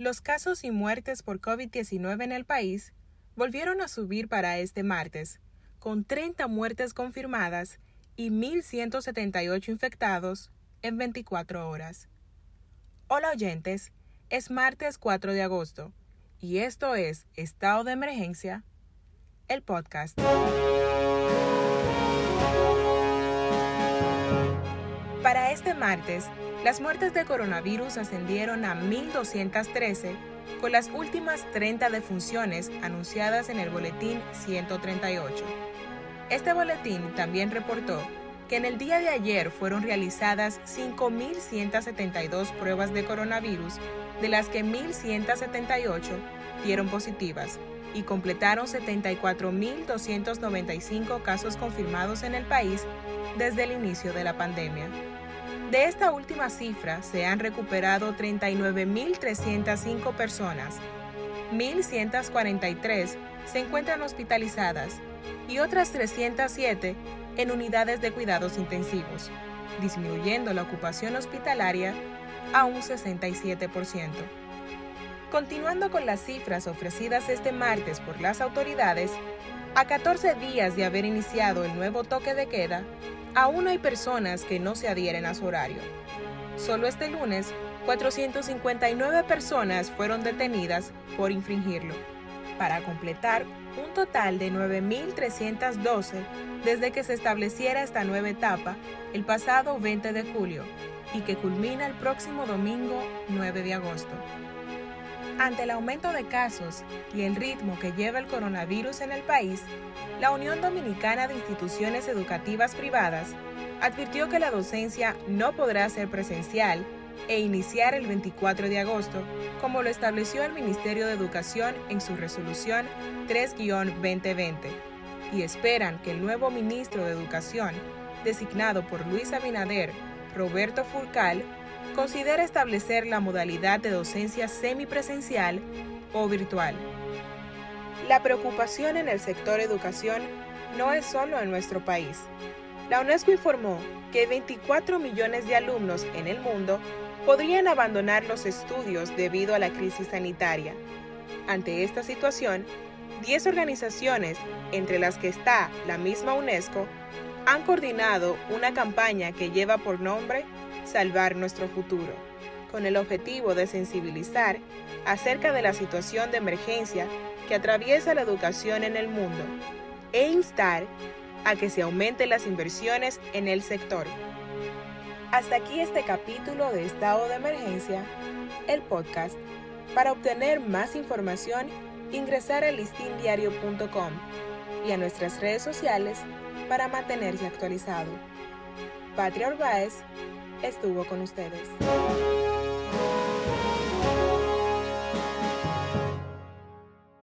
Los casos y muertes por COVID-19 en el país volvieron a subir para este martes, con 30 muertes confirmadas y 1.178 infectados en 24 horas. Hola oyentes, es martes 4 de agosto y esto es Estado de Emergencia, el podcast. Para este martes, las muertes de coronavirus ascendieron a 1.213 con las últimas 30 defunciones anunciadas en el boletín 138. Este boletín también reportó que en el día de ayer fueron realizadas 5.172 pruebas de coronavirus, de las que 1.178 dieron positivas y completaron 74.295 casos confirmados en el país desde el inicio de la pandemia. De esta última cifra se han recuperado 39.305 personas, 1.143 se encuentran hospitalizadas y otras 307 en unidades de cuidados intensivos, disminuyendo la ocupación hospitalaria a un 67%. Continuando con las cifras ofrecidas este martes por las autoridades, a 14 días de haber iniciado el nuevo toque de queda, aún hay personas que no se adhieren a su horario. Solo este lunes, 459 personas fueron detenidas por infringirlo, para completar un total de 9.312 desde que se estableciera esta nueva etapa el pasado 20 de julio y que culmina el próximo domingo 9 de agosto. Ante el aumento de casos y el ritmo que lleva el coronavirus en el país, la Unión Dominicana de Instituciones Educativas Privadas advirtió que la docencia no podrá ser presencial e iniciar el 24 de agosto, como lo estableció el Ministerio de Educación en su resolución 3-2020, y esperan que el nuevo ministro de Educación, designado por Luis Abinader, Roberto Furcal, considera establecer la modalidad de docencia semipresencial o virtual. La preocupación en el sector educación no es solo en nuestro país. La UNESCO informó que 24 millones de alumnos en el mundo podrían abandonar los estudios debido a la crisis sanitaria. Ante esta situación, 10 organizaciones, entre las que está la misma UNESCO, han coordinado una campaña que lleva por nombre Salvar nuestro futuro, con el objetivo de sensibilizar acerca de la situación de emergencia que atraviesa la educación en el mundo e instar a que se aumenten las inversiones en el sector. Hasta aquí este capítulo de Estado de Emergencia, el podcast. Para obtener más información, ingresar a listindiario.com y a nuestras redes sociales para mantenerse actualizado. Patria Orbaez estuvo con ustedes.